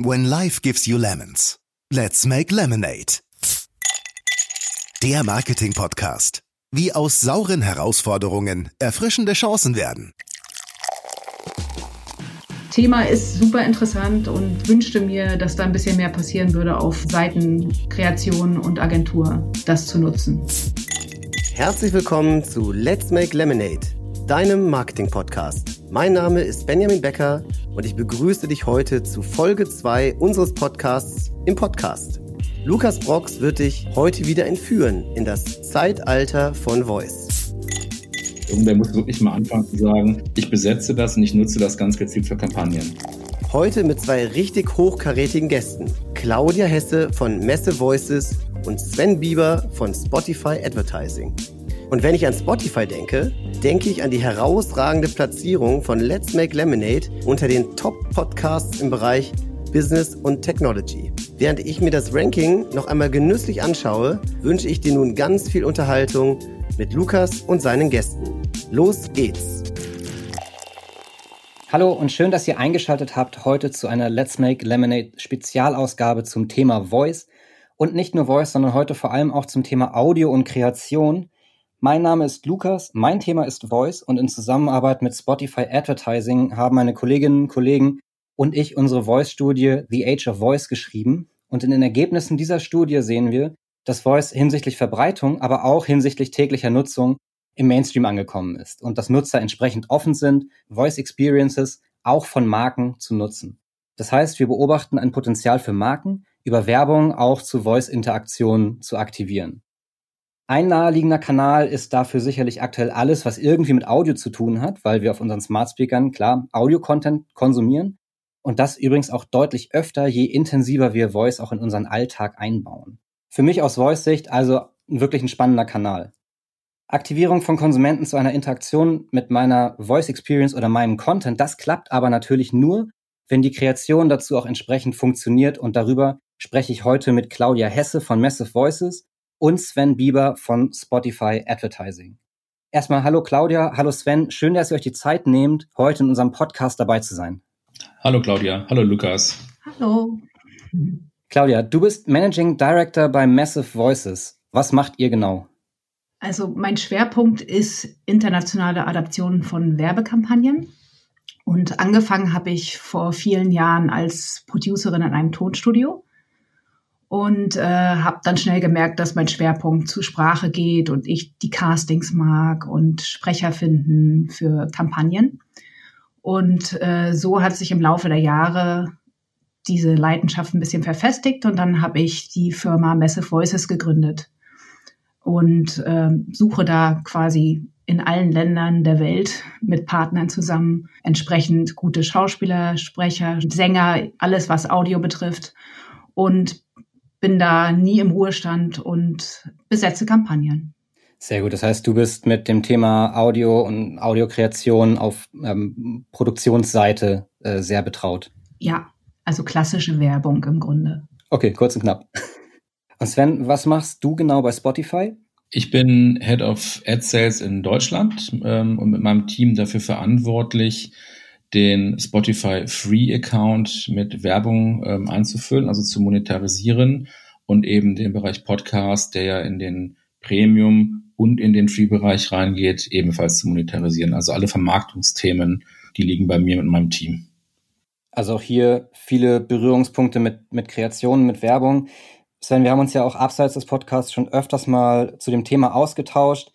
When life gives you lemons, let's make lemonade. Der Marketing-Podcast. Wie aus sauren Herausforderungen erfrischende Chancen werden. Thema ist super interessant und wünschte mir, dass da ein bisschen mehr passieren würde auf Seiten Kreation und Agentur, das zu nutzen. Herzlich willkommen zu Let's Make Lemonade, deinem Marketing-Podcast. Mein Name ist Benjamin Becker und ich begrüße dich heute zu Folge 2 unseres Podcasts im Podcast. Lukas Brox wird dich heute wieder entführen in das Zeitalter von Voice. Irgendwer muss wirklich mal anfangen zu sagen, ich besetze das und ich nutze das ganz gezielt für Kampagnen. Heute mit zwei richtig hochkarätigen Gästen. Claudia Hesse von Messe Voices und Sven Bieber von Spotify Advertising. Und wenn ich an Spotify denke, denke ich an die herausragende Platzierung von Let's Make Lemonade unter den Top-Podcasts im Bereich Business und Technology. Während ich mir das Ranking noch einmal genüsslich anschaue, wünsche ich dir nun ganz viel Unterhaltung mit Lukas und seinen Gästen. Los geht's! Hallo und schön, dass ihr eingeschaltet habt heute zu einer Let's Make Lemonade Spezialausgabe zum Thema Voice. Und nicht nur Voice, sondern heute vor allem auch zum Thema Audio und Kreation. Mein Name ist Lukas, mein Thema ist Voice und in Zusammenarbeit mit Spotify Advertising haben meine Kolleginnen, Kollegen und ich unsere Voice-Studie The Age of Voice geschrieben. Und in den Ergebnissen dieser Studie sehen wir, dass Voice hinsichtlich Verbreitung, aber auch hinsichtlich täglicher Nutzung im Mainstream angekommen ist und dass Nutzer entsprechend offen sind, Voice Experiences auch von Marken zu nutzen. Das heißt, wir beobachten ein Potenzial für Marken, über Werbung auch zu Voice-Interaktionen zu aktivieren. Ein naheliegender Kanal ist dafür sicherlich aktuell alles, was irgendwie mit Audio zu tun hat, weil wir auf unseren Smart Speakern klar Audio-Content konsumieren und das übrigens auch deutlich öfter, je intensiver wir Voice auch in unseren Alltag einbauen. Für mich aus Voice-Sicht also wirklich ein spannender Kanal. Aktivierung von Konsumenten zu einer Interaktion mit meiner Voice Experience oder meinem Content, das klappt aber natürlich nur, wenn die Kreation dazu auch entsprechend funktioniert und darüber spreche ich heute mit Claudia Hesse von Massive Voices und Sven Bieber von Spotify Advertising. Erstmal hallo Claudia, hallo Sven, schön, dass ihr euch die Zeit nehmt, heute in unserem Podcast dabei zu sein. Hallo Claudia, hallo Lukas. Hallo. Claudia, du bist Managing Director bei Massive Voices. Was macht ihr genau? Also mein Schwerpunkt ist internationale Adaption von Werbekampagnen. Und angefangen habe ich vor vielen Jahren als Producerin in einem Tonstudio und äh, habe dann schnell gemerkt, dass mein Schwerpunkt zu Sprache geht und ich die Castings mag und Sprecher finden für Kampagnen. Und äh, so hat sich im Laufe der Jahre diese Leidenschaft ein bisschen verfestigt und dann habe ich die Firma Messe Voices gegründet und äh, suche da quasi in allen Ländern der Welt mit Partnern zusammen entsprechend gute Schauspieler, Sprecher, Sänger, alles was Audio betrifft und bin da nie im Ruhestand und besetze Kampagnen. Sehr gut. Das heißt, du bist mit dem Thema Audio und Audiokreation auf ähm, Produktionsseite äh, sehr betraut. Ja, also klassische Werbung im Grunde. Okay, kurz und knapp. Und Sven, was machst du genau bei Spotify? Ich bin Head of Ad Sales in Deutschland ähm, und mit meinem Team dafür verantwortlich, den Spotify Free Account mit Werbung ähm, einzufüllen, also zu monetarisieren und eben den Bereich Podcast, der ja in den Premium und in den Free-Bereich reingeht, ebenfalls zu monetarisieren. Also alle Vermarktungsthemen, die liegen bei mir mit meinem Team. Also auch hier viele Berührungspunkte mit, mit Kreationen, mit Werbung. Sven, wir haben uns ja auch abseits des Podcasts schon öfters mal zu dem Thema ausgetauscht.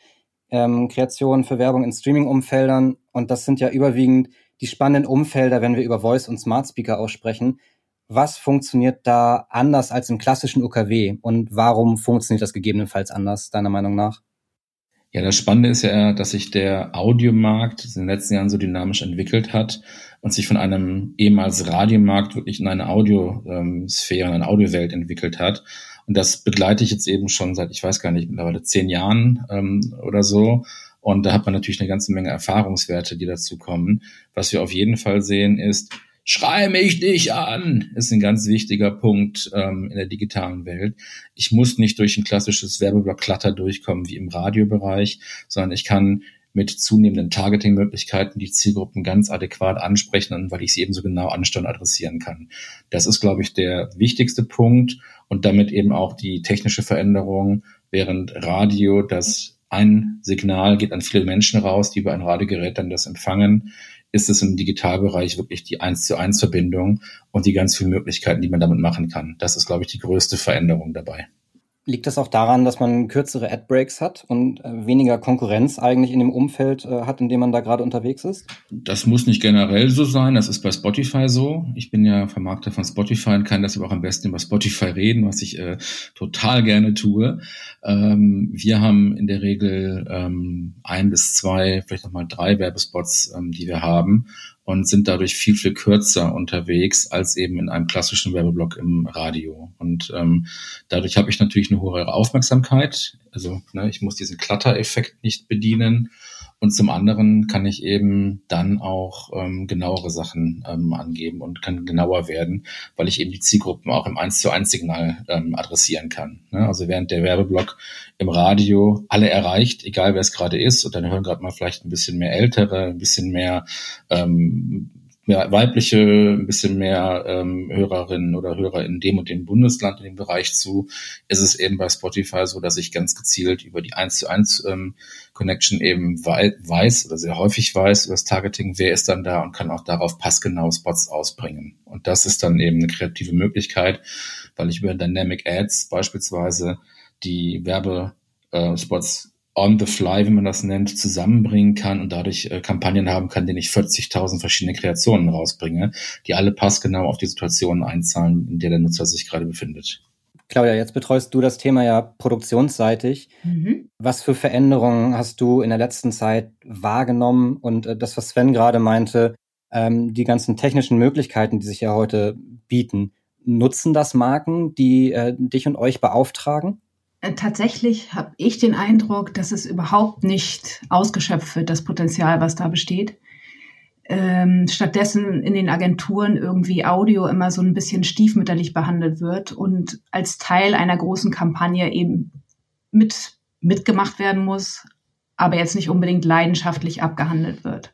Ähm, Kreationen für Werbung in Streaming-Umfeldern. Und das sind ja überwiegend die spannenden Umfelder, wenn wir über Voice und Smart Speaker aussprechen. Was funktioniert da anders als im klassischen UKW und warum funktioniert das gegebenenfalls anders, deiner Meinung nach? Ja, das Spannende ist ja, dass sich der Audiomarkt in den letzten Jahren so dynamisch entwickelt hat und sich von einem ehemals Radiomarkt wirklich in eine Audiosphäre, in eine Audiowelt entwickelt hat. Und das begleite ich jetzt eben schon seit, ich weiß gar nicht, mittlerweile zehn Jahren ähm, oder so. Und da hat man natürlich eine ganze Menge Erfahrungswerte, die dazu kommen. Was wir auf jeden Fall sehen ist, Schrei mich nicht an, ist ein ganz wichtiger Punkt ähm, in der digitalen Welt. Ich muss nicht durch ein klassisches Werbeblock-Klatter durchkommen wie im Radiobereich, sondern ich kann mit zunehmenden Targeting-Möglichkeiten die Zielgruppen ganz adäquat ansprechen weil ich sie eben so genau ansteuern adressieren kann. Das ist, glaube ich, der wichtigste Punkt und damit eben auch die technische Veränderung, während Radio das ein Signal geht an viele Menschen raus, die über ein Radiogerät dann das empfangen, ist es im Digitalbereich wirklich die eins zu eins Verbindung und die ganz vielen Möglichkeiten, die man damit machen kann. Das ist, glaube ich, die größte Veränderung dabei. Liegt das auch daran, dass man kürzere Ad-Breaks hat und äh, weniger Konkurrenz eigentlich in dem Umfeld äh, hat, in dem man da gerade unterwegs ist? Das muss nicht generell so sein. Das ist bei Spotify so. Ich bin ja Vermarkter von Spotify und kann deshalb auch am besten über Spotify reden, was ich äh, total gerne tue. Ähm, wir haben in der Regel ähm, ein bis zwei, vielleicht nochmal drei Werbespots, ähm, die wir haben und sind dadurch viel, viel kürzer unterwegs als eben in einem klassischen Werbeblock im Radio. Und ähm, dadurch habe ich natürlich eine hohe Aufmerksamkeit. Also ne, ich muss diesen Clutter-Effekt nicht bedienen und zum anderen kann ich eben dann auch ähm, genauere Sachen ähm, angeben und kann genauer werden, weil ich eben die Zielgruppen auch im 1 zu 1 Signal ähm, adressieren kann. Ne? Also während der Werbeblock im Radio alle erreicht, egal wer es gerade ist, und dann hören gerade mal vielleicht ein bisschen mehr Ältere, ein bisschen mehr ähm, mehr weibliche, ein bisschen mehr ähm, Hörerinnen oder Hörer in dem und dem Bundesland, in dem Bereich zu, ist es eben bei Spotify so, dass ich ganz gezielt über die 1 zu 1 ähm, Connection eben wei weiß oder sehr häufig weiß über das Targeting, wer ist dann da und kann auch darauf passgenau Spots ausbringen. Und das ist dann eben eine kreative Möglichkeit, weil ich über Dynamic Ads beispielsweise die Werbespots on the fly, wie man das nennt, zusammenbringen kann und dadurch äh, Kampagnen haben kann, denen ich 40.000 verschiedene Kreationen rausbringe, die alle passgenau auf die Situation einzahlen, in der der Nutzer sich gerade befindet. Claudia, jetzt betreust du das Thema ja produktionsseitig. Mhm. Was für Veränderungen hast du in der letzten Zeit wahrgenommen? Und äh, das, was Sven gerade meinte, ähm, die ganzen technischen Möglichkeiten, die sich ja heute bieten, nutzen das Marken, die äh, dich und euch beauftragen? Äh, tatsächlich habe ich den Eindruck, dass es überhaupt nicht ausgeschöpft wird, das Potenzial, was da besteht. Ähm, stattdessen in den Agenturen irgendwie Audio immer so ein bisschen stiefmütterlich behandelt wird und als Teil einer großen Kampagne eben mit, mitgemacht werden muss, aber jetzt nicht unbedingt leidenschaftlich abgehandelt wird.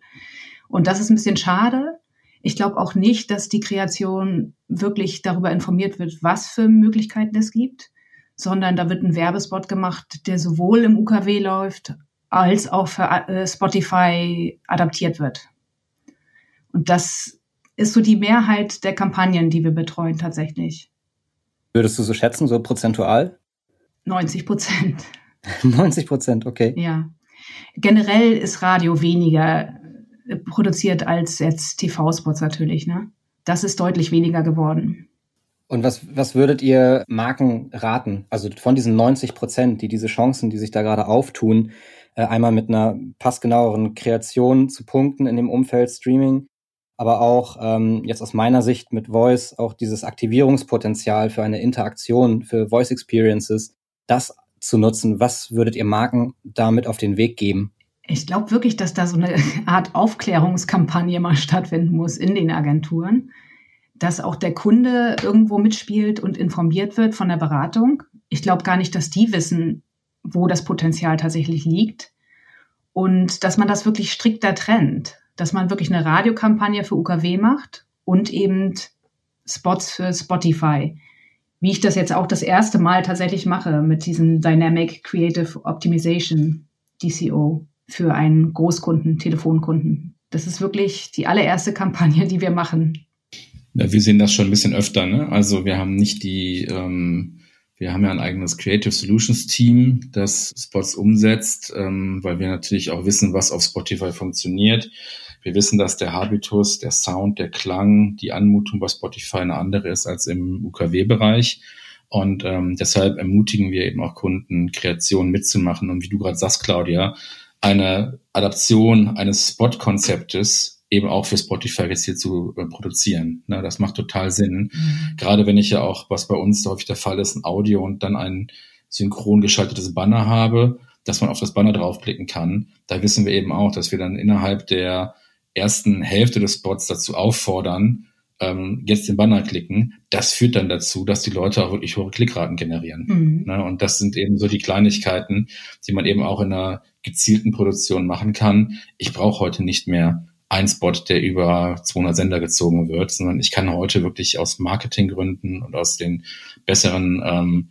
Und das ist ein bisschen schade. Ich glaube auch nicht, dass die Kreation wirklich darüber informiert wird, was für Möglichkeiten es gibt sondern da wird ein Werbespot gemacht, der sowohl im UKW läuft als auch für äh, Spotify adaptiert wird. Und das ist so die Mehrheit der Kampagnen, die wir betreuen tatsächlich. Würdest du so schätzen, so prozentual? 90 Prozent. 90 Prozent, okay. Ja. Generell ist Radio weniger äh, produziert als jetzt TV-Spots natürlich, ne? Das ist deutlich weniger geworden. Und was, was würdet ihr Marken raten? Also von diesen 90 Prozent, die diese Chancen, die sich da gerade auftun, äh, einmal mit einer passgenaueren Kreation zu punkten in dem Umfeld Streaming, aber auch ähm, jetzt aus meiner Sicht mit Voice auch dieses Aktivierungspotenzial für eine Interaktion, für Voice Experiences, das zu nutzen. Was würdet ihr Marken damit auf den Weg geben? Ich glaube wirklich, dass da so eine Art Aufklärungskampagne mal stattfinden muss in den Agenturen dass auch der Kunde irgendwo mitspielt und informiert wird von der Beratung. Ich glaube gar nicht, dass die wissen, wo das Potenzial tatsächlich liegt. Und dass man das wirklich strikter trennt. Dass man wirklich eine Radiokampagne für UKW macht und eben Spots für Spotify. Wie ich das jetzt auch das erste Mal tatsächlich mache mit diesem Dynamic Creative Optimization DCO für einen Großkunden, Telefonkunden. Das ist wirklich die allererste Kampagne, die wir machen. Ja, wir sehen das schon ein bisschen öfter. Ne? Also wir haben nicht die, ähm, wir haben ja ein eigenes Creative Solutions Team, das Spots umsetzt, ähm, weil wir natürlich auch wissen, was auf Spotify funktioniert. Wir wissen, dass der Habitus, der Sound, der Klang, die Anmutung bei Spotify eine andere ist als im UKW-Bereich. Und ähm, deshalb ermutigen wir eben auch Kunden, Kreationen mitzumachen. Und wie du gerade sagst, Claudia, eine Adaption eines Spot-Konzeptes eben auch für Spotify jetzt hier zu äh, produzieren. Ne, das macht total Sinn. Mhm. Gerade wenn ich ja auch, was bei uns häufig der Fall ist, ein Audio und dann ein synchron geschaltetes Banner habe, dass man auf das Banner draufklicken kann. Da wissen wir eben auch, dass wir dann innerhalb der ersten Hälfte des Spots dazu auffordern, ähm, jetzt den Banner klicken. Das führt dann dazu, dass die Leute auch wirklich hohe Klickraten generieren. Mhm. Ne? Und das sind eben so die Kleinigkeiten, die man eben auch in einer gezielten Produktionen machen kann. Ich brauche heute nicht mehr ein Spot, der über 200 Sender gezogen wird, sondern ich kann heute wirklich aus Marketinggründen und aus den besseren ähm,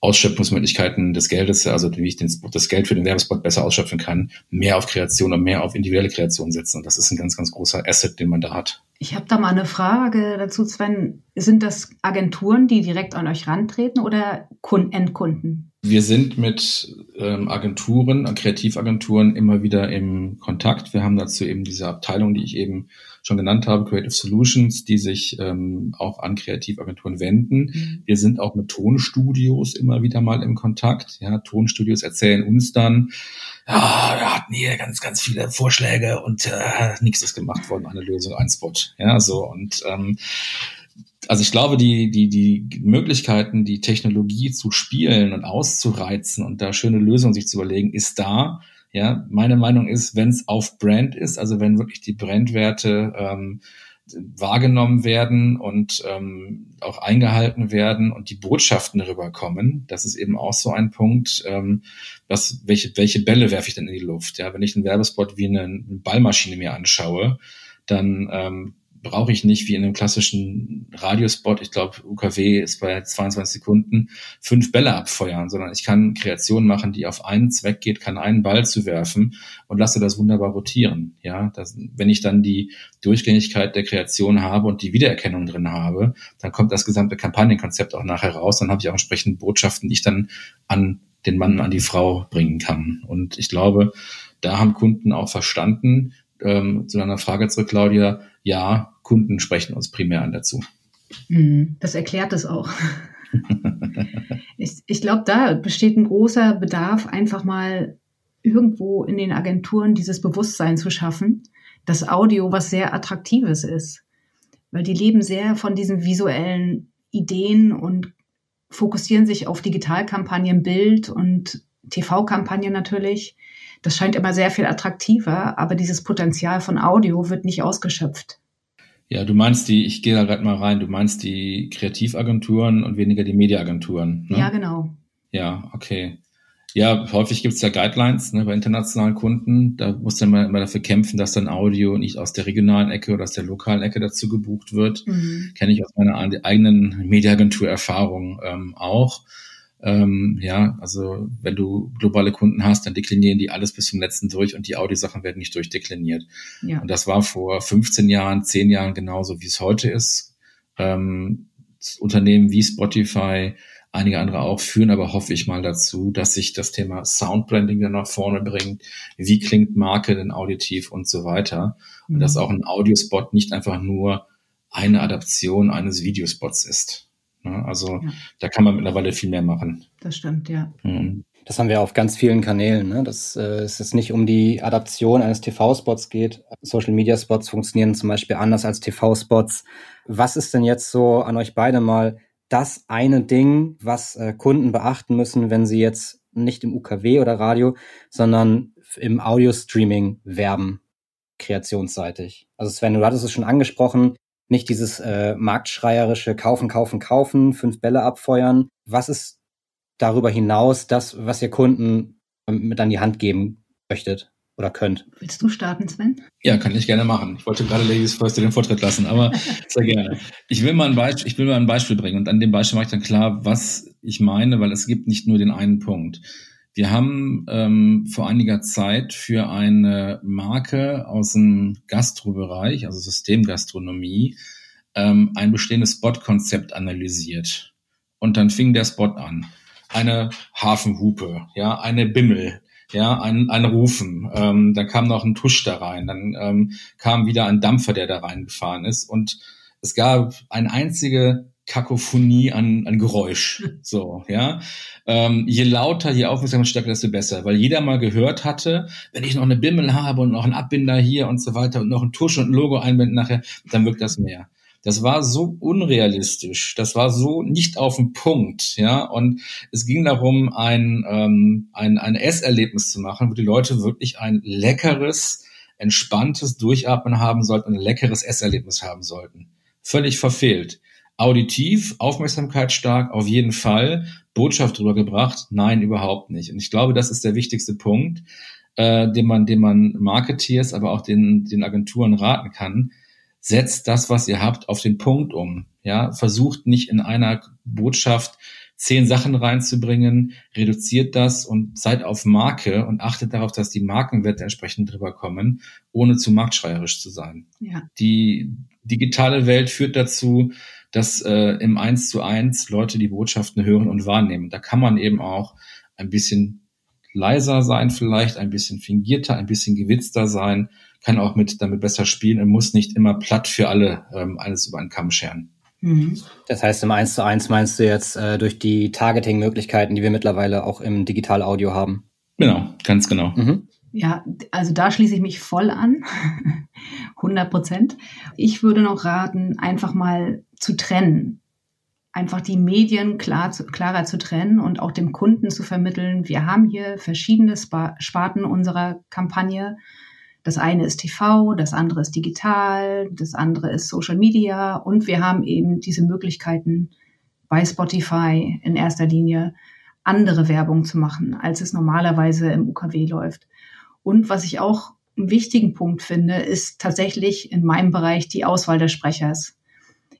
Ausschöpfungsmöglichkeiten des Geldes, also wie ich den, das Geld für den Werbespot besser ausschöpfen kann, mehr auf Kreation und mehr auf individuelle Kreation setzen. Und das ist ein ganz, ganz großer Asset, den man da hat. Ich habe da mal eine Frage dazu, Sven. Sind das Agenturen, die direkt an euch rantreten oder Endkunden? Wir sind mit ähm, Agenturen, Kreativagenturen immer wieder im Kontakt. Wir haben dazu eben diese Abteilung, die ich eben schon genannt habe, Creative Solutions, die sich ähm, auch an Kreativagenturen wenden. Mhm. Wir sind auch mit Tonstudios immer wieder mal im Kontakt. Ja, Tonstudios erzählen uns dann, ja, wir hatten hier ganz, ganz viele Vorschläge und äh, nichts ist gemacht worden, eine Lösung, ein Spot. Ja, so und ähm, also ich glaube, die, die, die Möglichkeiten, die Technologie zu spielen und auszureizen und da schöne Lösungen sich zu überlegen, ist da. Ja, meine Meinung ist, wenn es auf Brand ist, also wenn wirklich die Brandwerte ähm, wahrgenommen werden und ähm, auch eingehalten werden und die Botschaften rüberkommen, das ist eben auch so ein Punkt, ähm, was, welche, welche Bälle werfe ich denn in die Luft? Ja, wenn ich einen Werbespot wie eine Ballmaschine mir anschaue, dann ähm, brauche ich nicht wie in einem klassischen Radiospot, ich glaube, UKW ist bei 22 Sekunden, fünf Bälle abfeuern, sondern ich kann Kreationen machen, die auf einen Zweck geht, kann einen Ball zu werfen und lasse das wunderbar rotieren. Ja, das, wenn ich dann die Durchgängigkeit der Kreation habe und die Wiedererkennung drin habe, dann kommt das gesamte Kampagnenkonzept auch nachher raus. Dann habe ich auch entsprechend Botschaften, die ich dann an den Mann, an die Frau bringen kann. Und ich glaube, da haben Kunden auch verstanden, ähm, zu deiner Frage zurück, Claudia, ja, Kunden sprechen uns primär an dazu. Mhm. Das erklärt es auch. ich ich glaube, da besteht ein großer Bedarf, einfach mal irgendwo in den Agenturen dieses Bewusstsein zu schaffen, dass Audio was sehr Attraktives ist. Weil die leben sehr von diesen visuellen Ideen und fokussieren sich auf Digitalkampagnen, Bild und TV-Kampagnen natürlich. Das scheint immer sehr viel attraktiver, aber dieses Potenzial von Audio wird nicht ausgeschöpft. Ja, du meinst die, ich gehe da gerade mal rein, du meinst die Kreativagenturen und weniger die Mediaagenturen. Ne? Ja, genau. Ja, okay. Ja, häufig gibt es ja Guidelines ne, bei internationalen Kunden. Da muss dann mal immer dafür kämpfen, dass dann Audio nicht aus der regionalen Ecke oder aus der lokalen Ecke dazu gebucht wird. Mhm. Kenne ich aus meiner eigenen Mediaagentur-Erfahrung ähm, auch. Ähm, ja, also wenn du globale Kunden hast, dann deklinieren die alles bis zum letzten durch und die Audiosachen werden nicht durchdekliniert. Ja. Und das war vor 15 Jahren, 10 Jahren genauso, wie es heute ist. Ähm, Unternehmen wie Spotify, einige andere auch, führen aber hoffe ich mal dazu, dass sich das Thema Soundbranding dann nach vorne bringt. Wie klingt Marke denn auditiv und so weiter. Und mhm. dass auch ein Audiospot nicht einfach nur eine Adaption eines Videospots ist. Ne? Also ja. da kann man mittlerweile viel mehr machen. Das stimmt, ja. Mhm. Das haben wir auf ganz vielen Kanälen, ne? dass äh, es jetzt nicht um die Adaption eines TV-Spots geht. Social-Media-Spots funktionieren zum Beispiel anders als TV-Spots. Was ist denn jetzt so an euch beide mal das eine Ding, was äh, Kunden beachten müssen, wenn sie jetzt nicht im UKW oder Radio, sondern im Audio-Streaming werben, kreationsseitig? Also Sven, du hattest es schon angesprochen, nicht dieses äh, marktschreierische Kaufen, Kaufen, Kaufen, fünf Bälle abfeuern. Was ist darüber hinaus das, was ihr Kunden ähm, mit an die Hand geben möchtet oder könnt? Willst du starten, Sven? Ja, kann ich gerne machen. Ich wollte gerade Ladies First den Vortritt lassen, aber sehr gerne. Ich will, mal ein Beispiel, ich will mal ein Beispiel bringen und an dem Beispiel mache ich dann klar, was ich meine, weil es gibt nicht nur den einen Punkt. Wir haben ähm, vor einiger Zeit für eine Marke aus dem Gastrobereich, also Systemgastronomie, ähm, ein bestehendes Spot-Konzept analysiert. Und dann fing der Spot an. Eine Hafenhupe, ja, eine Bimmel, ja, ein, ein Rufen. Ähm, da kam noch ein Tusch da rein. Dann ähm, kam wieder ein Dampfer, der da reingefahren ist. Und es gab eine einzige Kakophonie an, an Geräusch. So, ja. Ähm, je lauter, je aufmerksamkeitsstärker, desto besser. Weil jeder mal gehört hatte, wenn ich noch eine Bimmel habe und noch einen Abbinder hier und so weiter und noch ein Tusch und ein Logo einbinden nachher, dann wirkt das mehr. Das war so unrealistisch, das war so nicht auf den Punkt, ja. Und es ging darum, ein, ähm, ein, ein Esserlebnis zu machen, wo die Leute wirklich ein leckeres, entspanntes Durchatmen haben sollten ein leckeres Esserlebnis haben sollten. Völlig verfehlt. Auditiv, aufmerksamkeitsstark, auf jeden Fall. Botschaft drüber gebracht? Nein, überhaupt nicht. Und ich glaube, das ist der wichtigste Punkt. äh, den man, den man Marketeers, aber auch den, den Agenturen raten kann. Setzt das, was ihr habt, auf den Punkt um. Ja, versucht nicht in einer Botschaft zehn Sachen reinzubringen, reduziert das und seid auf Marke und achtet darauf, dass die Markenwerte entsprechend drüber kommen, ohne zu marktschreierisch zu sein. Ja. Die digitale Welt führt dazu, dass äh, im Eins zu eins Leute die Botschaften hören und wahrnehmen. Da kann man eben auch ein bisschen leiser sein, vielleicht ein bisschen fingierter, ein bisschen gewitzter sein, kann auch mit damit besser spielen und muss nicht immer platt für alle ähm, alles über einen Kamm scheren. Mhm. Das heißt, im 1 zu 1 meinst du jetzt äh, durch die Targeting-Möglichkeiten, die wir mittlerweile auch im Digital-Audio haben? Genau, ganz genau. Mhm. Ja, also da schließe ich mich voll an. 100 Prozent. Ich würde noch raten, einfach mal zu trennen. Einfach die Medien klar klarer zu trennen und auch dem Kunden zu vermitteln, wir haben hier verschiedene Sparten unserer Kampagne das eine ist TV, das andere ist digital, das andere ist Social Media und wir haben eben diese Möglichkeiten bei Spotify in erster Linie andere Werbung zu machen, als es normalerweise im UKW läuft. Und was ich auch einen wichtigen Punkt finde, ist tatsächlich in meinem Bereich die Auswahl des Sprechers.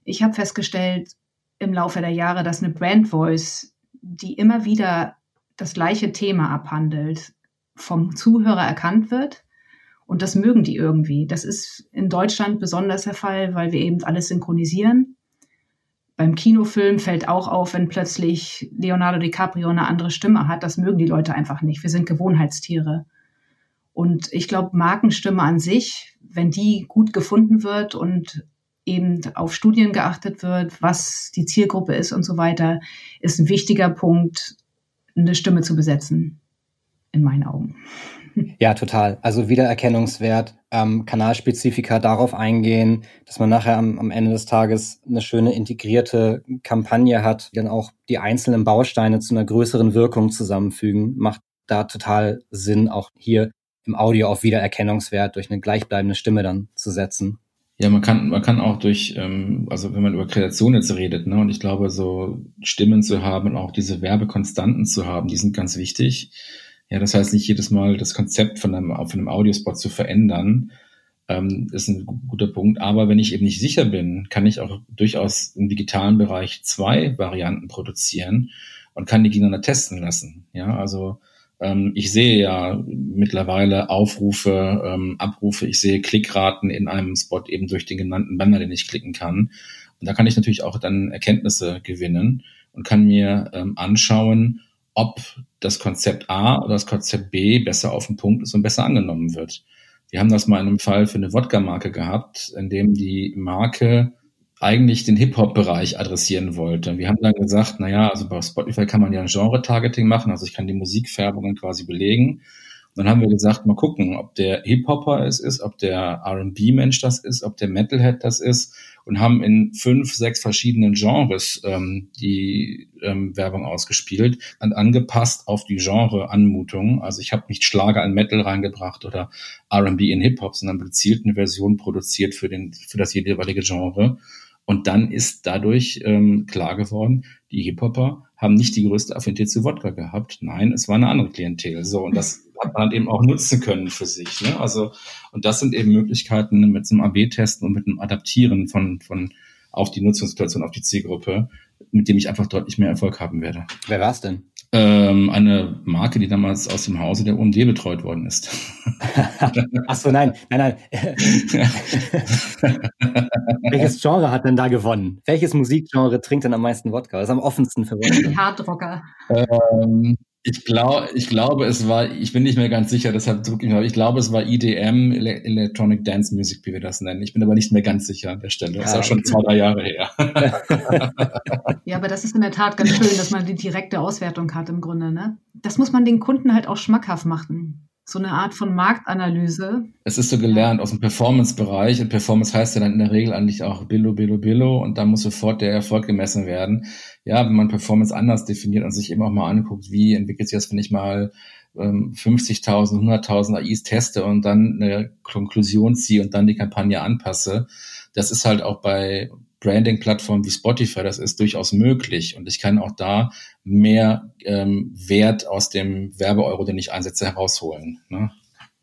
Ich habe festgestellt im Laufe der Jahre, dass eine Brand Voice, die immer wieder das gleiche Thema abhandelt, vom Zuhörer erkannt wird und das mögen die irgendwie. Das ist in Deutschland besonders der Fall, weil wir eben alles synchronisieren. Beim Kinofilm fällt auch auf, wenn plötzlich Leonardo DiCaprio eine andere Stimme hat. Das mögen die Leute einfach nicht. Wir sind Gewohnheitstiere. Und ich glaube, Markenstimme an sich, wenn die gut gefunden wird und eben auf Studien geachtet wird, was die Zielgruppe ist und so weiter, ist ein wichtiger Punkt, eine Stimme zu besetzen, in meinen Augen. Ja, total. Also Wiedererkennungswert, ähm, Kanalspezifika darauf eingehen, dass man nachher am, am Ende des Tages eine schöne integrierte Kampagne hat, die dann auch die einzelnen Bausteine zu einer größeren Wirkung zusammenfügen, macht da total Sinn, auch hier im Audio auf Wiedererkennungswert durch eine gleichbleibende Stimme dann zu setzen. Ja, man kann, man kann auch durch, ähm, also wenn man über Kreation jetzt redet, ne, und ich glaube, so Stimmen zu haben und auch diese Werbekonstanten zu haben, die sind ganz wichtig. Ja, das heißt nicht jedes Mal das Konzept von einem, von einem Audiospot zu verändern, ähm, ist ein guter Punkt. Aber wenn ich eben nicht sicher bin, kann ich auch durchaus im digitalen Bereich zwei Varianten produzieren und kann die gegeneinander testen lassen. Ja, also ich sehe ja mittlerweile Aufrufe, ähm, Abrufe, ich sehe Klickraten in einem Spot eben durch den genannten Banner, den ich klicken kann. Und da kann ich natürlich auch dann Erkenntnisse gewinnen und kann mir ähm, anschauen, ob das Konzept A oder das Konzept B besser auf den Punkt ist und besser angenommen wird. Wir haben das mal in einem Fall für eine Wodka-Marke gehabt, in dem die Marke eigentlich den Hip-Hop-Bereich adressieren wollte. Wir haben dann gesagt, na ja, also bei Spotify kann man ja ein Genre-Targeting machen, also ich kann die Musikfärbungen quasi belegen dann haben wir gesagt, mal gucken, ob der Hip-Hopper es ist, ob der R&B-Mensch das ist, ob der Metalhead das ist und haben in fünf, sechs verschiedenen Genres ähm, die ähm, Werbung ausgespielt und angepasst auf die Genre-Anmutung. Also ich habe nicht Schlager in Metal reingebracht oder R&B in Hip-Hop, sondern gezielt eine Version produziert für, den, für das jeweilige Genre. Und dann ist dadurch ähm, klar geworden, die Hip-Hopper haben nicht die größte Affinität zu Wodka gehabt. Nein, es war eine andere Klientel. So, und das hat man eben auch nutzen können für sich. Ne? Also, und das sind eben Möglichkeiten mit so einem AB-Testen und mit einem Adaptieren von, von auf die Nutzungssituation, auf die Zielgruppe, mit dem ich einfach deutlich mehr Erfolg haben werde. Wer war's denn? Ähm, eine Marke, die damals aus dem Hause der OMD betreut worden ist. Ach so, nein, nein, nein. Welches Genre hat denn da gewonnen? Welches Musikgenre trinkt denn am meisten Wodka? Das ist am offensten für Wodka. Hardrocker. Ähm, ich glaube, ich glaube, es war, ich bin nicht mehr ganz sicher, deshalb drücke ich mal, ich glaube, es war EDM, Electronic Dance Music, wie wir das nennen. Ich bin aber nicht mehr ganz sicher an der Stelle. Das ist auch schon zwei, drei Jahre her. ja, aber das ist in der Tat ganz schön, dass man die direkte Auswertung hat im Grunde, ne? Das muss man den Kunden halt auch schmackhaft machen so eine Art von Marktanalyse. Es ist so gelernt aus dem Performance-Bereich und Performance heißt ja dann in der Regel eigentlich auch Billo, Billo, Billo und da muss sofort der Erfolg gemessen werden. Ja, wenn man Performance anders definiert und sich eben auch mal anguckt, wie entwickelt sich das, wenn ich mal ähm, 50.000, 100.000 AIs teste und dann eine Konklusion ziehe und dann die Kampagne anpasse. Das ist halt auch bei Branding-Plattformen wie Spotify, das ist durchaus möglich. Und ich kann auch da mehr ähm, Wert aus dem Werbeeuro, den ich einsetze, herausholen. Ne?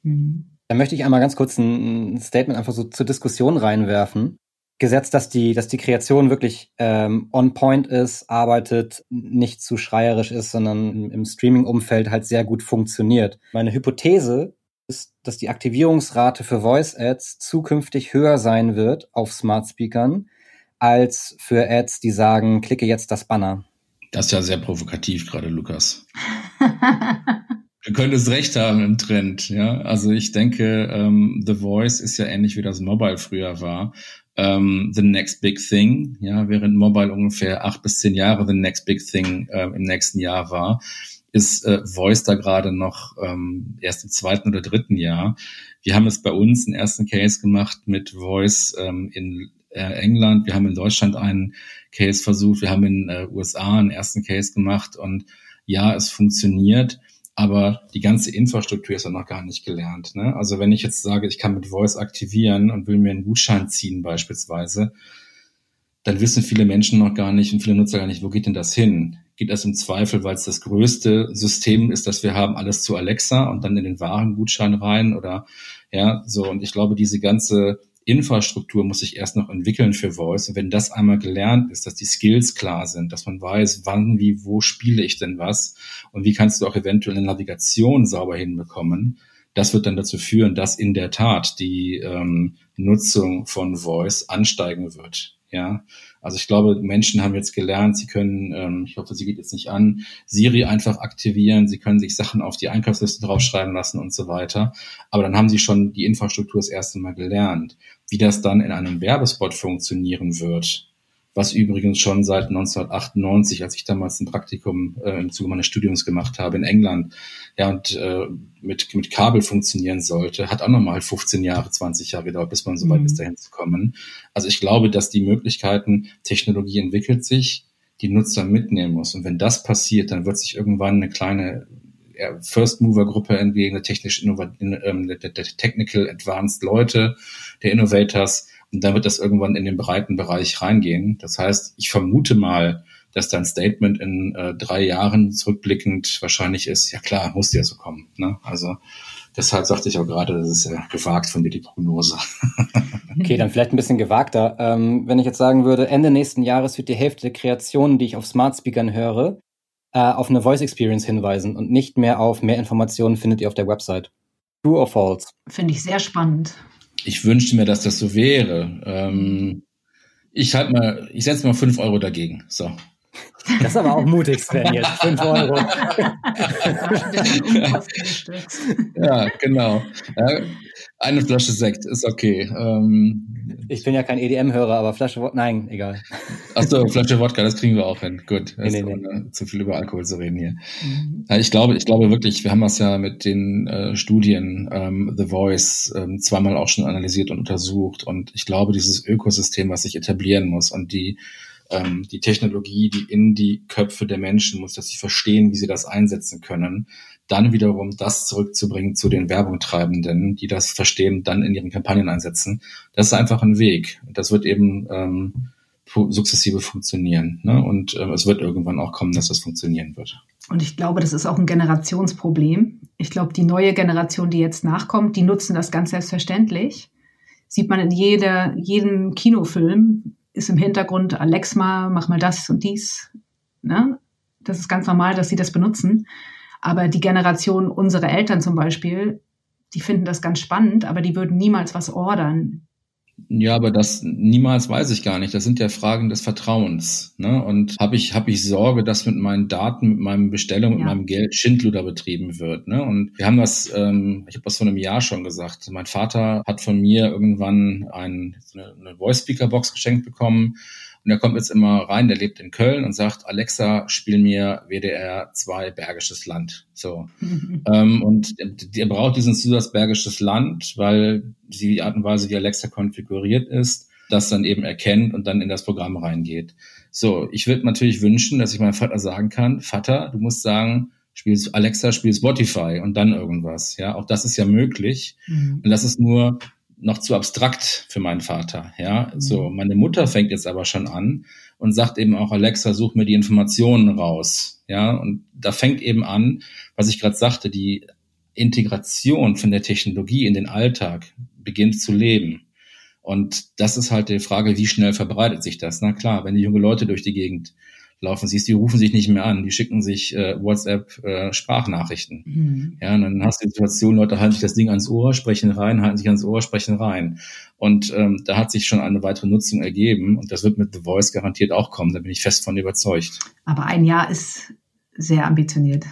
Mhm. Da möchte ich einmal ganz kurz ein Statement einfach so zur Diskussion reinwerfen. Gesetzt, dass die, dass die Kreation wirklich ähm, on point ist, arbeitet, nicht zu schreierisch ist, sondern im Streaming-Umfeld halt sehr gut funktioniert. Meine Hypothese ist, dass die Aktivierungsrate für Voice-Ads zukünftig höher sein wird auf Smart Speakern als für Ads, die sagen, klicke jetzt das Banner. Das ist ja sehr provokativ gerade, Lukas. du könntest recht haben im Trend, ja. Also ich denke, ähm, The Voice ist ja ähnlich wie das Mobile früher war. Ähm, the next big thing, ja, während Mobile ungefähr acht bis zehn Jahre the next big thing äh, im nächsten Jahr war, ist äh, Voice da gerade noch ähm, erst im zweiten oder dritten Jahr. Wir haben es bei uns einen ersten Case gemacht mit Voice ähm, in England. Wir haben in Deutschland einen Case versucht. Wir haben in äh, USA einen ersten Case gemacht und ja, es funktioniert, aber die ganze Infrastruktur ist ja noch gar nicht gelernt. Ne? Also wenn ich jetzt sage, ich kann mit Voice aktivieren und will mir einen Gutschein ziehen beispielsweise, dann wissen viele Menschen noch gar nicht und viele Nutzer gar nicht, wo geht denn das hin? Geht das im Zweifel, weil es das größte System ist, das wir haben, alles zu Alexa und dann in den Warengutschein rein oder ja, so. Und ich glaube, diese ganze Infrastruktur muss sich erst noch entwickeln für Voice. Und wenn das einmal gelernt ist, dass die Skills klar sind, dass man weiß, wann, wie, wo spiele ich denn was und wie kannst du auch eventuell eine Navigation sauber hinbekommen, das wird dann dazu führen, dass in der Tat die ähm, Nutzung von Voice ansteigen wird. Ja, also ich glaube, Menschen haben jetzt gelernt, sie können, ähm, ich hoffe, sie geht jetzt nicht an, Siri einfach aktivieren, sie können sich Sachen auf die Einkaufsliste draufschreiben lassen und so weiter. Aber dann haben sie schon die Infrastruktur das erste Mal gelernt. Wie das dann in einem Werbespot funktionieren wird, was übrigens schon seit 1998, als ich damals ein Praktikum äh, im Zuge meines Studiums gemacht habe in England, ja, und äh, mit, mit Kabel funktionieren sollte, hat auch nochmal 15 Jahre, 20 Jahre gedauert, bis man so weit mhm. ist, dahin zu kommen. Also ich glaube, dass die Möglichkeiten, Technologie entwickelt sich, die Nutzer mitnehmen muss. Und wenn das passiert, dann wird sich irgendwann eine kleine First Mover Gruppe entgegen, der technisch ähm, der, der Technical Advanced Leute, der Innovators, und dann wird das irgendwann in den breiten Bereich reingehen. Das heißt, ich vermute mal, dass dein Statement in äh, drei Jahren zurückblickend wahrscheinlich ist, ja klar, muss ja so kommen. Ne? Also deshalb sagte ich auch gerade, das ist ja gewagt von dir die Prognose. okay, dann vielleicht ein bisschen gewagter. Ähm, wenn ich jetzt sagen würde, Ende nächsten Jahres wird die Hälfte der Kreationen, die ich auf Smart Speakern höre, äh, auf eine Voice Experience hinweisen und nicht mehr auf mehr Informationen findet ihr auf der Website. True or false? Finde ich sehr spannend ich wünschte mir, dass das so wäre. Ähm, ich halt mal, ich setze mal fünf Euro dagegen. So. Das ist aber auch mutig, Sven, jetzt. Fünf Euro. ja, genau. Ja, eine Flasche Sekt ist okay. Ähm, ich bin ja kein EDM-Hörer, aber Flasche Wodka, nein, egal. Achso, Flasche Wodka, das kriegen wir auch hin. Gut, nee, nee, nee. zu viel über Alkohol zu reden hier. Mhm. Ja, ich glaube, ich glaube wirklich, wir haben das ja mit den äh, Studien ähm, The Voice ähm, zweimal auch schon analysiert und untersucht. Und ich glaube, dieses Ökosystem, was sich etablieren muss und die ähm, die Technologie, die in die Köpfe der Menschen muss, dass sie verstehen, wie sie das einsetzen können, dann wiederum das zurückzubringen zu den Werbungtreibenden, die das verstehen, dann in ihren Kampagnen einsetzen. Das ist einfach ein Weg. Das wird eben ähm, sukzessive funktionieren. Ne? Und äh, es wird irgendwann auch kommen, dass das funktionieren wird. Und ich glaube, das ist auch ein Generationsproblem. Ich glaube, die neue Generation, die jetzt nachkommt, die nutzen das ganz selbstverständlich. Sieht man in jeder, jedem Kinofilm, ist im Hintergrund Alexa, mach mal das und dies. Ne? Das ist ganz normal, dass sie das benutzen. Aber die Generation unserer Eltern zum Beispiel, die finden das ganz spannend, aber die würden niemals was ordern. Ja, aber das niemals weiß ich gar nicht. Das sind ja Fragen des Vertrauens. Ne? Und habe ich, hab ich Sorge, dass mit meinen Daten, mit meinem Bestellung, ja. mit meinem Geld Schindluder betrieben wird. Ne? Und wir haben das, ähm, ich habe das vor einem Jahr schon gesagt. Mein Vater hat von mir irgendwann ein, eine, eine Voice-Speaker-Box geschenkt bekommen und er kommt jetzt immer rein, der lebt in Köln und sagt, Alexa, spiel mir WDR 2 Bergisches Land. So. ähm, und er braucht diesen Zusatz Bergisches Land, weil die Art und Weise, wie Alexa konfiguriert ist, das dann eben erkennt und dann in das Programm reingeht. So, ich würde natürlich wünschen, dass ich meinem Vater sagen kann, Vater, du musst sagen, spiel Alexa, spiel Spotify und dann irgendwas. Ja, auch das ist ja möglich. Mhm. Und das ist nur noch zu abstrakt für meinen Vater. Ja, mhm. so meine Mutter fängt jetzt aber schon an und sagt eben auch Alexa, such mir die Informationen raus. Ja, und da fängt eben an, was ich gerade sagte, die Integration von der Technologie in den Alltag beginnt zu leben. Und das ist halt die Frage, wie schnell verbreitet sich das? Na klar, wenn die junge Leute durch die Gegend laufen siehst, die rufen sich nicht mehr an, die schicken sich äh, WhatsApp äh, Sprachnachrichten. Mhm. Ja, und dann hast du die Situation, Leute halten sich das Ding ans Ohr, sprechen rein, halten sich ans Ohr, sprechen rein. Und ähm, da hat sich schon eine weitere Nutzung ergeben und das wird mit The Voice garantiert auch kommen, da bin ich fest von überzeugt. Aber ein Jahr ist sehr ambitioniert.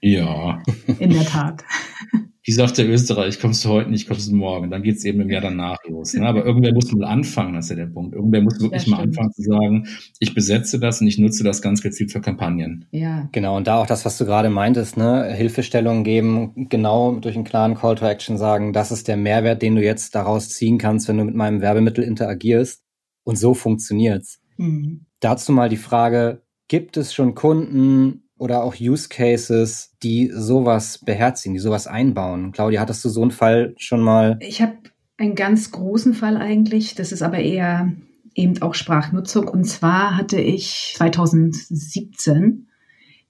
Ja. In der Tat. Wie sagt der Österreich, kommst du heute nicht, kommst du morgen. Dann geht's eben im Jahr danach los. Ne? Aber irgendwer muss mal anfangen, das ist ja der Punkt. Irgendwer muss wirklich mal anfangen zu sagen, ich besetze das und ich nutze das ganz gezielt für Kampagnen. Ja. Genau, und da auch das, was du gerade meintest, ne? Hilfestellungen geben, genau durch einen klaren Call to Action sagen, das ist der Mehrwert, den du jetzt daraus ziehen kannst, wenn du mit meinem Werbemittel interagierst. Und so funktioniert's. Mhm. Dazu mal die Frage, gibt es schon Kunden, oder auch Use Cases, die sowas beherzigen, die sowas einbauen. Claudia, hattest du so einen Fall schon mal? Ich habe einen ganz großen Fall eigentlich. Das ist aber eher eben auch Sprachnutzung. Und zwar hatte ich 2017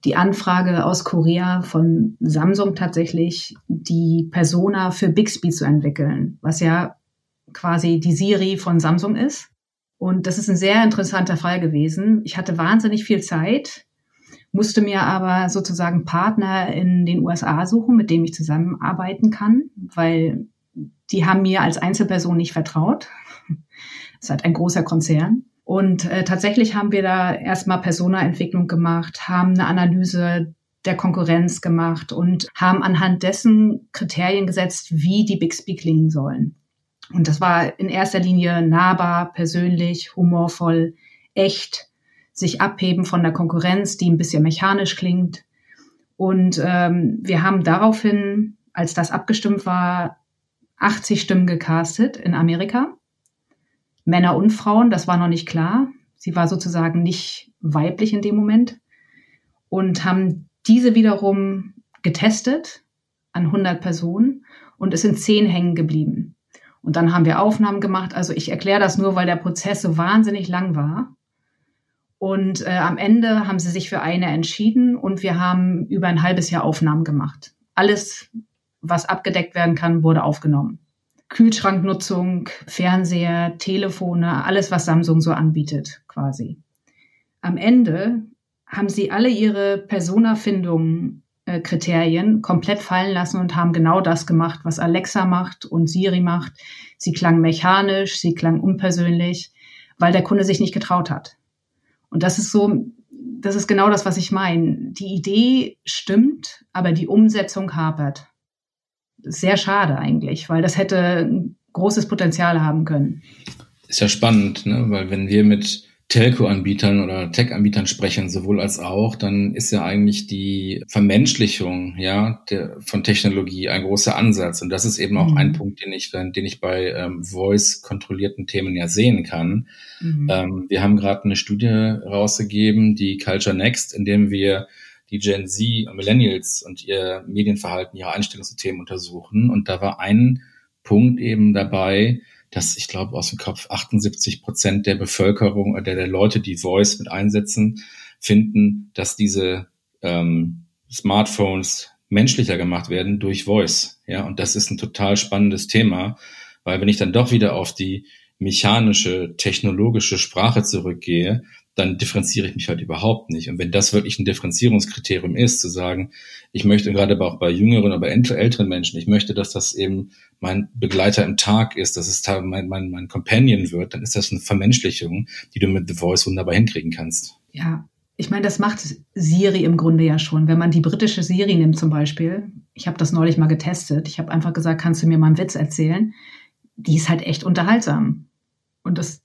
die Anfrage aus Korea von Samsung tatsächlich, die Persona für Bixby zu entwickeln, was ja quasi die Siri von Samsung ist. Und das ist ein sehr interessanter Fall gewesen. Ich hatte wahnsinnig viel Zeit musste mir aber sozusagen Partner in den USA suchen, mit dem ich zusammenarbeiten kann, weil die haben mir als Einzelperson nicht vertraut. Ist halt ein großer Konzern. Und äh, tatsächlich haben wir da erstmal Persona-Entwicklung gemacht, haben eine Analyse der Konkurrenz gemacht und haben anhand dessen Kriterien gesetzt, wie die Bixby klingen sollen. Und das war in erster Linie nahbar, persönlich, humorvoll, echt, sich abheben von der Konkurrenz, die ein bisschen mechanisch klingt. Und ähm, wir haben daraufhin, als das abgestimmt war, 80 Stimmen gecastet in Amerika. Männer und Frauen, das war noch nicht klar. Sie war sozusagen nicht weiblich in dem Moment. Und haben diese wiederum getestet an 100 Personen und es sind 10 hängen geblieben. Und dann haben wir Aufnahmen gemacht. Also ich erkläre das nur, weil der Prozess so wahnsinnig lang war. Und äh, am Ende haben sie sich für eine entschieden und wir haben über ein halbes Jahr Aufnahmen gemacht. Alles, was abgedeckt werden kann, wurde aufgenommen. Kühlschranknutzung, Fernseher, Telefone, alles, was Samsung so anbietet, quasi. Am Ende haben sie alle ihre Persona-Findung äh, komplett fallen lassen und haben genau das gemacht, was Alexa macht und Siri macht. Sie klang mechanisch, sie klang unpersönlich, weil der Kunde sich nicht getraut hat. Und das ist so, das ist genau das, was ich meine. Die Idee stimmt, aber die Umsetzung hapert. Sehr schade eigentlich, weil das hätte großes Potenzial haben können. Ist ja spannend, ne? weil wenn wir mit Telco-Anbietern oder Tech-Anbietern sprechen, sowohl als auch, dann ist ja eigentlich die Vermenschlichung ja der, von Technologie ein großer Ansatz. Und das ist eben auch mhm. ein Punkt, den ich, den ich bei ähm, Voice-kontrollierten Themen ja sehen kann. Mhm. Ähm, wir haben gerade eine Studie rausgegeben, die Culture Next, in dem wir die Gen Z und Millennials und ihr Medienverhalten, ihre Einstellung zu Themen untersuchen. Und da war ein Punkt eben dabei, dass ich glaube aus dem Kopf 78 Prozent der Bevölkerung oder der, Leute, die Voice mit einsetzen, finden, dass diese ähm, Smartphones menschlicher gemacht werden durch Voice. Ja, und das ist ein total spannendes Thema, weil wenn ich dann doch wieder auf die mechanische, technologische Sprache zurückgehe, dann differenziere ich mich halt überhaupt nicht. Und wenn das wirklich ein Differenzierungskriterium ist, zu sagen, ich möchte gerade auch bei jüngeren, aber älteren Menschen, ich möchte, dass das eben mein Begleiter im Tag ist, dass es mein, mein, mein Companion wird, dann ist das eine Vermenschlichung, die du mit The Voice wunderbar hinkriegen kannst. Ja, ich meine, das macht Siri im Grunde ja schon. Wenn man die britische Siri nimmt zum Beispiel, ich habe das neulich mal getestet, ich habe einfach gesagt, kannst du mir mal einen Witz erzählen? Die ist halt echt unterhaltsam. Und das,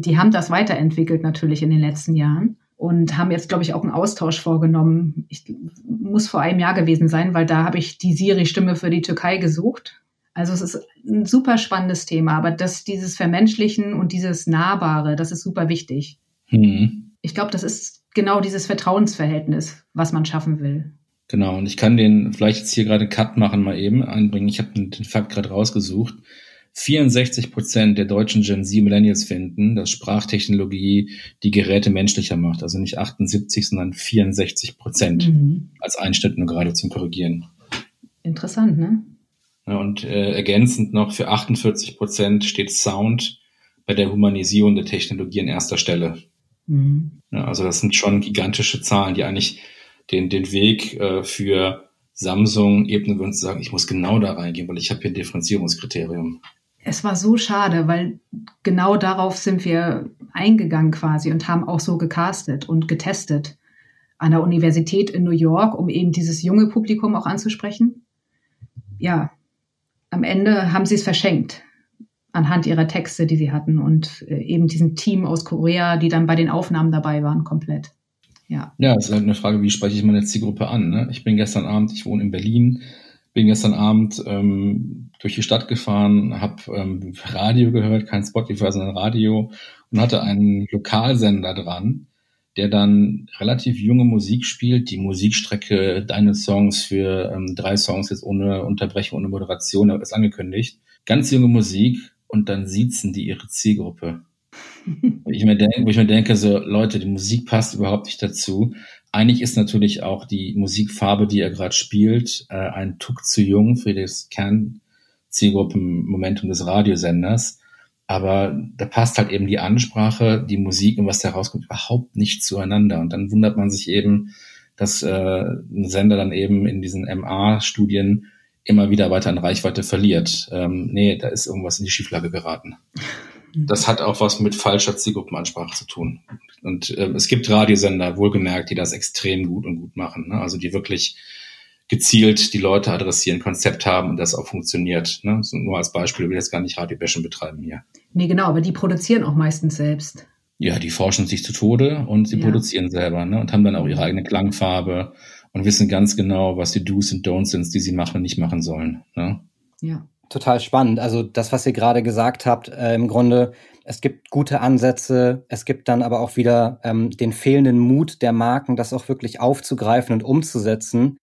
die haben das weiterentwickelt natürlich in den letzten Jahren und haben jetzt, glaube ich, auch einen Austausch vorgenommen. Ich muss vor einem Jahr gewesen sein, weil da habe ich die Siri-Stimme für die Türkei gesucht. Also es ist ein super spannendes Thema, aber das, dieses Vermenschlichen und dieses Nahbare, das ist super wichtig. Mhm. Ich glaube, das ist genau dieses Vertrauensverhältnis, was man schaffen will. Genau, und ich kann den vielleicht jetzt hier gerade Cut machen, mal eben einbringen. Ich habe den Fakt gerade rausgesucht. 64 Prozent der deutschen Gen Z Millennials finden, dass Sprachtechnologie die Geräte menschlicher macht. Also nicht 78, sondern 64 Prozent mhm. als Einschnitt nur gerade zum Korrigieren. Interessant, ne? Ja, und äh, ergänzend noch für 48 Prozent steht Sound bei der Humanisierung der Technologie an erster Stelle. Mhm. Ja, also das sind schon gigantische Zahlen, die eigentlich den, den Weg äh, für Samsung ebnen würden, zu sagen, ich muss genau da reingehen, weil ich habe hier ein Differenzierungskriterium. Es war so schade, weil genau darauf sind wir eingegangen quasi und haben auch so gecastet und getestet an der Universität in New York, um eben dieses junge Publikum auch anzusprechen. Ja, am Ende haben sie es verschenkt anhand ihrer Texte, die sie hatten und äh, eben diesem Team aus Korea, die dann bei den Aufnahmen dabei waren, komplett. Ja. Ja, es ist halt eine Frage, wie spreche ich meine Zielgruppe an? Ne? Ich bin gestern Abend, ich wohne in Berlin, bin gestern Abend ähm, durch die Stadt gefahren, habe ähm, Radio gehört, kein Spotify, sondern Radio und hatte einen Lokalsender dran, der dann relativ junge Musik spielt, die Musikstrecke Deine Songs für ähm, drei Songs jetzt ohne Unterbrechung, ohne Moderation, ist angekündigt. Ganz junge Musik und dann siezen die ihre Zielgruppe. ich mir denke, wo ich mir denke, so Leute, die Musik passt überhaupt nicht dazu. Eigentlich ist natürlich auch die Musikfarbe, die er gerade spielt, äh, ein Tuck zu jung für das Kernzielgruppenmomentum des Radiosenders. Aber da passt halt eben die Ansprache, die Musik und was da rauskommt, überhaupt nicht zueinander. Und dann wundert man sich eben, dass äh, ein Sender dann eben in diesen MA-Studien immer wieder weiter an Reichweite verliert. Ähm, nee, da ist irgendwas in die Schieflage geraten. Das hat auch was mit falscher Zielgruppenansprache zu tun. Und äh, es gibt Radiosender, wohlgemerkt, die das extrem gut und gut machen. Ne? Also die wirklich gezielt die Leute adressieren, Konzept haben und das auch funktioniert. Ne? So nur als Beispiel, ich will jetzt gar nicht Radiobashing betreiben hier. Nee, genau, aber die produzieren auch meistens selbst. Ja, die forschen sich zu Tode und sie ja. produzieren selber ne? und haben dann auch ihre eigene Klangfarbe und wissen ganz genau, was die Do's und Don'ts sind, die sie machen und nicht machen sollen. Ne? Ja. Total spannend. Also das, was ihr gerade gesagt habt, äh, im Grunde, es gibt gute Ansätze, es gibt dann aber auch wieder ähm, den fehlenden Mut der Marken, das auch wirklich aufzugreifen und umzusetzen.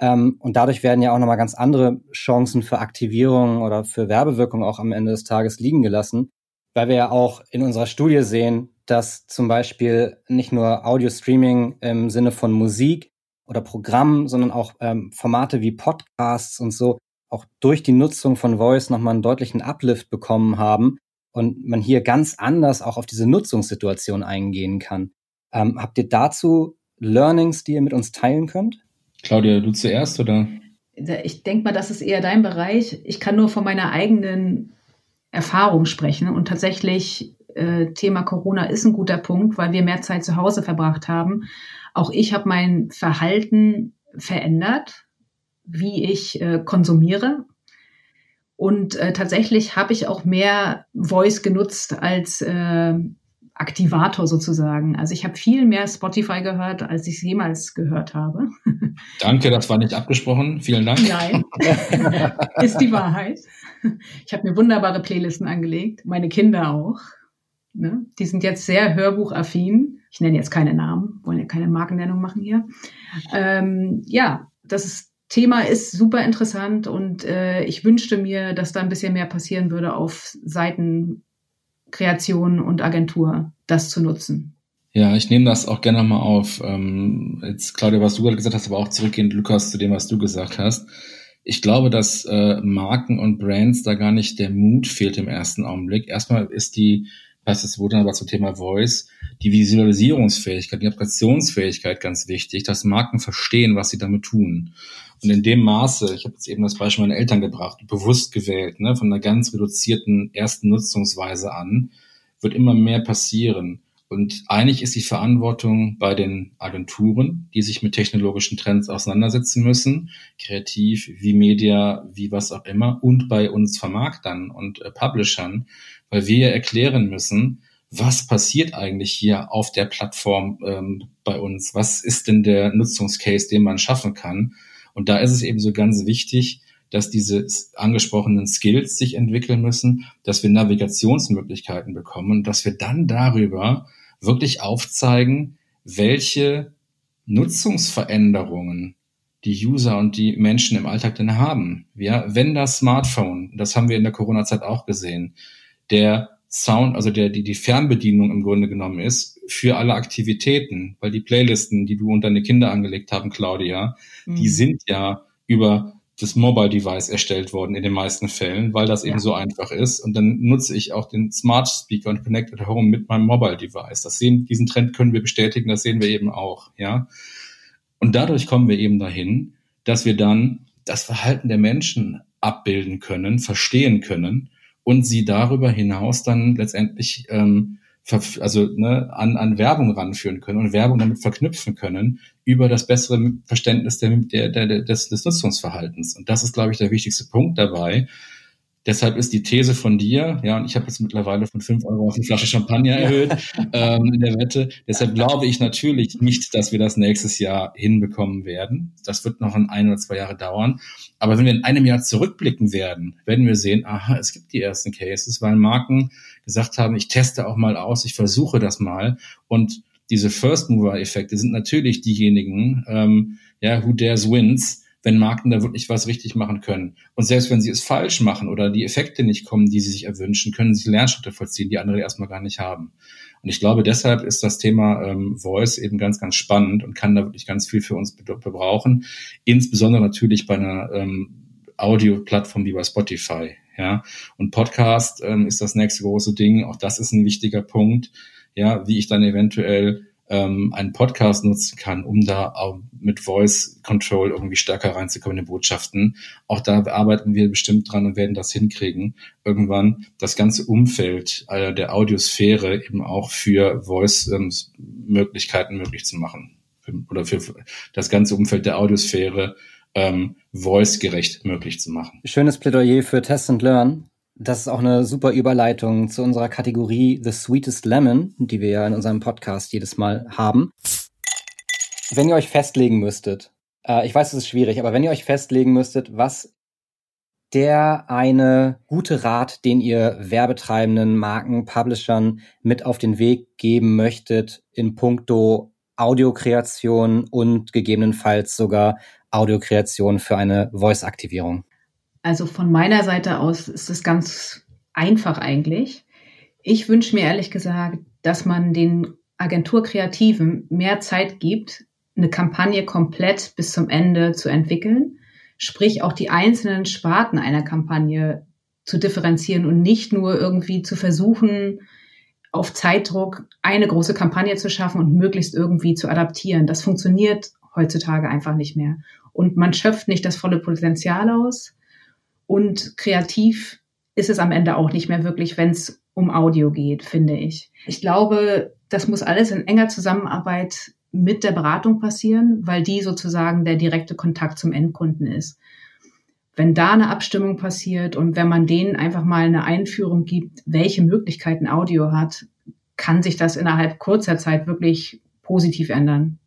Ähm, und dadurch werden ja auch nochmal ganz andere Chancen für Aktivierung oder für Werbewirkung auch am Ende des Tages liegen gelassen, weil wir ja auch in unserer Studie sehen, dass zum Beispiel nicht nur Audio-Streaming im Sinne von Musik oder Programm, sondern auch ähm, Formate wie Podcasts und so auch durch die Nutzung von Voice nochmal einen deutlichen Uplift bekommen haben und man hier ganz anders auch auf diese Nutzungssituation eingehen kann. Ähm, habt ihr dazu Learnings, die ihr mit uns teilen könnt? Claudia, du zuerst oder? Ich denke mal, das ist eher dein Bereich. Ich kann nur von meiner eigenen Erfahrung sprechen und tatsächlich äh, Thema Corona ist ein guter Punkt, weil wir mehr Zeit zu Hause verbracht haben auch ich habe mein Verhalten verändert, wie ich äh, konsumiere. Und äh, tatsächlich habe ich auch mehr Voice genutzt als äh, Aktivator sozusagen. Also ich habe viel mehr Spotify gehört, als ich es jemals gehört habe. Danke, das war nicht abgesprochen. Vielen Dank. Nein, ist die Wahrheit. Ich habe mir wunderbare Playlisten angelegt, meine Kinder auch. Ne? Die sind jetzt sehr hörbuchaffin. Ich nenne jetzt keine Namen, wollen ja keine Markennennung machen hier. Ähm, ja, das Thema ist super interessant und äh, ich wünschte mir, dass da ein bisschen mehr passieren würde auf Seiten Kreation und Agentur, das zu nutzen. Ja, ich nehme das auch gerne nochmal auf. Ähm, jetzt, Claudia, was du gerade gesagt hast, aber auch zurückgehend, Lukas, zu dem, was du gesagt hast. Ich glaube, dass äh, Marken und Brands da gar nicht der Mut fehlt im ersten Augenblick. Erstmal ist die heißt es wurde aber zum Thema Voice, die Visualisierungsfähigkeit, die Applikationsfähigkeit ganz wichtig, dass Marken verstehen, was sie damit tun. Und in dem Maße, ich habe jetzt eben das Beispiel meiner Eltern gebracht, bewusst gewählt, ne, von einer ganz reduzierten ersten Nutzungsweise an, wird immer mehr passieren. Und eigentlich ist die Verantwortung bei den Agenturen, die sich mit technologischen Trends auseinandersetzen müssen, kreativ, wie Media, wie was auch immer, und bei uns Vermarktern und äh, Publishern, weil wir erklären müssen, was passiert eigentlich hier auf der Plattform ähm, bei uns? Was ist denn der Nutzungscase, den man schaffen kann? Und da ist es eben so ganz wichtig, dass diese angesprochenen Skills sich entwickeln müssen, dass wir Navigationsmöglichkeiten bekommen dass wir dann darüber wirklich aufzeigen, welche Nutzungsveränderungen die User und die Menschen im Alltag denn haben. Ja, wenn das Smartphone, das haben wir in der Corona-Zeit auch gesehen, der Sound, also der, die, die Fernbedienung im Grunde genommen ist für alle Aktivitäten, weil die Playlisten, die du und deine Kinder angelegt haben, Claudia, mhm. die sind ja über das Mobile Device erstellt worden in den meisten Fällen, weil das ja. eben so einfach ist. Und dann nutze ich auch den Smart Speaker und Connected Home mit meinem Mobile Device. Das sehen, diesen Trend können wir bestätigen, das sehen wir eben auch, ja. Und dadurch kommen wir eben dahin, dass wir dann das Verhalten der Menschen abbilden können, verstehen können und sie darüber hinaus dann letztendlich ähm, also ne, an, an Werbung ranführen können und Werbung damit verknüpfen können über das bessere Verständnis der, der, der, des, des Nutzungsverhaltens. Und das ist, glaube ich, der wichtigste Punkt dabei, Deshalb ist die These von dir, ja, und ich habe jetzt mittlerweile von fünf Euro auf eine Flasche Champagner erhöht ähm, in der Wette. Deshalb glaube ich natürlich nicht, dass wir das nächstes Jahr hinbekommen werden. Das wird noch ein, ein oder zwei Jahre dauern. Aber wenn wir in einem Jahr zurückblicken werden, werden wir sehen, aha, es gibt die ersten Cases, weil Marken gesagt haben, ich teste auch mal aus, ich versuche das mal. Und diese First Mover Effekte sind natürlich diejenigen, ähm, ja, who dares wins wenn Marken da wirklich was richtig machen können. Und selbst wenn sie es falsch machen oder die Effekte nicht kommen, die sie sich erwünschen, können sie Lernschritte vollziehen, die andere erstmal gar nicht haben. Und ich glaube, deshalb ist das Thema ähm, Voice eben ganz, ganz spannend und kann da wirklich ganz viel für uns gebrauchen. Insbesondere natürlich bei einer ähm, Audio-Plattform wie bei Spotify. Ja, und Podcast ähm, ist das nächste große Ding. Auch das ist ein wichtiger Punkt. Ja, wie ich dann eventuell ähm, einen Podcast nutzen kann, um da auch mit Voice Control irgendwie stärker reinzukommen in die Botschaften. Auch da arbeiten wir bestimmt dran und werden das hinkriegen, irgendwann das ganze Umfeld äh, der Audiosphäre eben auch für Voice-Möglichkeiten ähm, möglich zu machen. Für, oder für das ganze Umfeld der Audiosphäre ähm, voice-gerecht möglich zu machen. Schönes Plädoyer für Test and Learn. Das ist auch eine super Überleitung zu unserer Kategorie The Sweetest Lemon, die wir ja in unserem Podcast jedes Mal haben. Wenn ihr euch festlegen müsstet, äh, ich weiß, es ist schwierig, aber wenn ihr euch festlegen müsstet, was der eine gute Rat, den ihr werbetreibenden Marken, Publishern mit auf den Weg geben möchtet in puncto Audiokreation und gegebenenfalls sogar Audiokreation für eine Voice-Aktivierung? Also von meiner Seite aus ist es ganz einfach eigentlich. Ich wünsche mir ehrlich gesagt, dass man den Agenturkreativen mehr Zeit gibt, eine Kampagne komplett bis zum Ende zu entwickeln, sprich auch die einzelnen Sparten einer Kampagne zu differenzieren und nicht nur irgendwie zu versuchen, auf Zeitdruck eine große Kampagne zu schaffen und möglichst irgendwie zu adaptieren. Das funktioniert heutzutage einfach nicht mehr. Und man schöpft nicht das volle Potenzial aus. Und kreativ ist es am Ende auch nicht mehr wirklich, wenn es um Audio geht, finde ich. Ich glaube, das muss alles in enger Zusammenarbeit mit der Beratung passieren, weil die sozusagen der direkte Kontakt zum Endkunden ist. Wenn da eine Abstimmung passiert und wenn man denen einfach mal eine Einführung gibt, welche Möglichkeiten Audio hat, kann sich das innerhalb kurzer Zeit wirklich positiv ändern.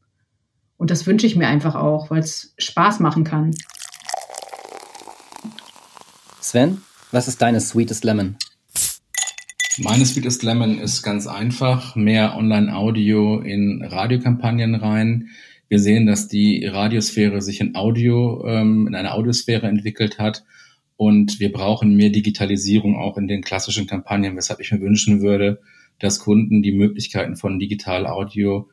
Und das wünsche ich mir einfach auch, weil es Spaß machen kann. Sven, was ist deine Sweetest Lemon? Meine Sweetest Lemon ist ganz einfach. Mehr Online-Audio in Radiokampagnen rein. Wir sehen, dass die Radiosphäre sich in Audio, ähm, in eine Audiosphäre entwickelt hat. Und wir brauchen mehr Digitalisierung auch in den klassischen Kampagnen, weshalb ich mir wünschen würde, dass Kunden die Möglichkeiten von Digital Audio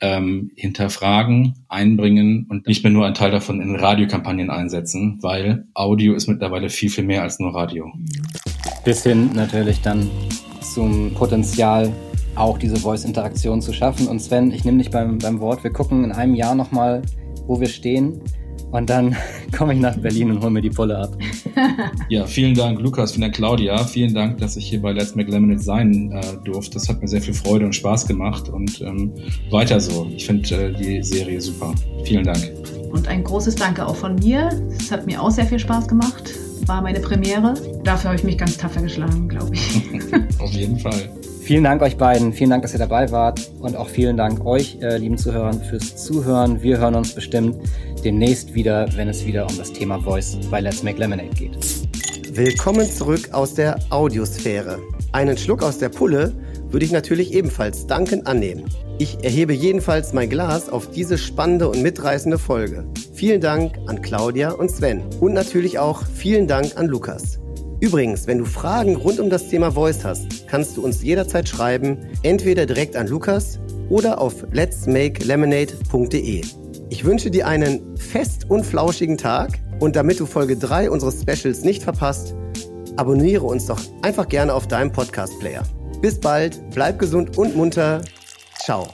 ähm, hinterfragen, einbringen und nicht mehr nur einen Teil davon in Radiokampagnen einsetzen, weil Audio ist mittlerweile viel, viel mehr als nur Radio. Bis hin natürlich dann zum Potenzial, auch diese Voice-Interaktion zu schaffen. Und Sven, ich nehme dich beim, beim Wort. Wir gucken in einem Jahr nochmal, wo wir stehen und dann komme ich nach Berlin und hole mir die Pulle ab. ja, vielen Dank, Lukas, vielen Dank, Claudia. Vielen Dank, dass ich hier bei Let's Make Lemonade sein äh, durfte. Das hat mir sehr viel Freude und Spaß gemacht und ähm, weiter so. Ich finde äh, die Serie super. Vielen Dank. Und ein großes Danke auch von mir. Es hat mir auch sehr viel Spaß gemacht. War meine Premiere. Dafür habe ich mich ganz tapfer geschlagen, glaube ich. Auf jeden Fall. Vielen Dank euch beiden. Vielen Dank, dass ihr dabei wart. Und auch vielen Dank euch, äh, lieben Zuhörern, fürs Zuhören. Wir hören uns bestimmt demnächst wieder, wenn es wieder um das Thema Voice bei Let's Make Lemonade geht. Willkommen zurück aus der Audiosphäre. Einen Schluck aus der Pulle würde ich natürlich ebenfalls dankend annehmen. Ich erhebe jedenfalls mein Glas auf diese spannende und mitreißende Folge. Vielen Dank an Claudia und Sven. Und natürlich auch vielen Dank an Lukas. Übrigens, wenn du Fragen rund um das Thema Voice hast, kannst du uns jederzeit schreiben, entweder direkt an Lukas oder auf letsmakelemonade.de. Ich wünsche dir einen fest und flauschigen Tag Und damit du Folge 3 unseres Specials nicht verpasst, abonniere uns doch einfach gerne auf deinem Podcast-Player. Bis bald, bleib gesund und munter. Ciao.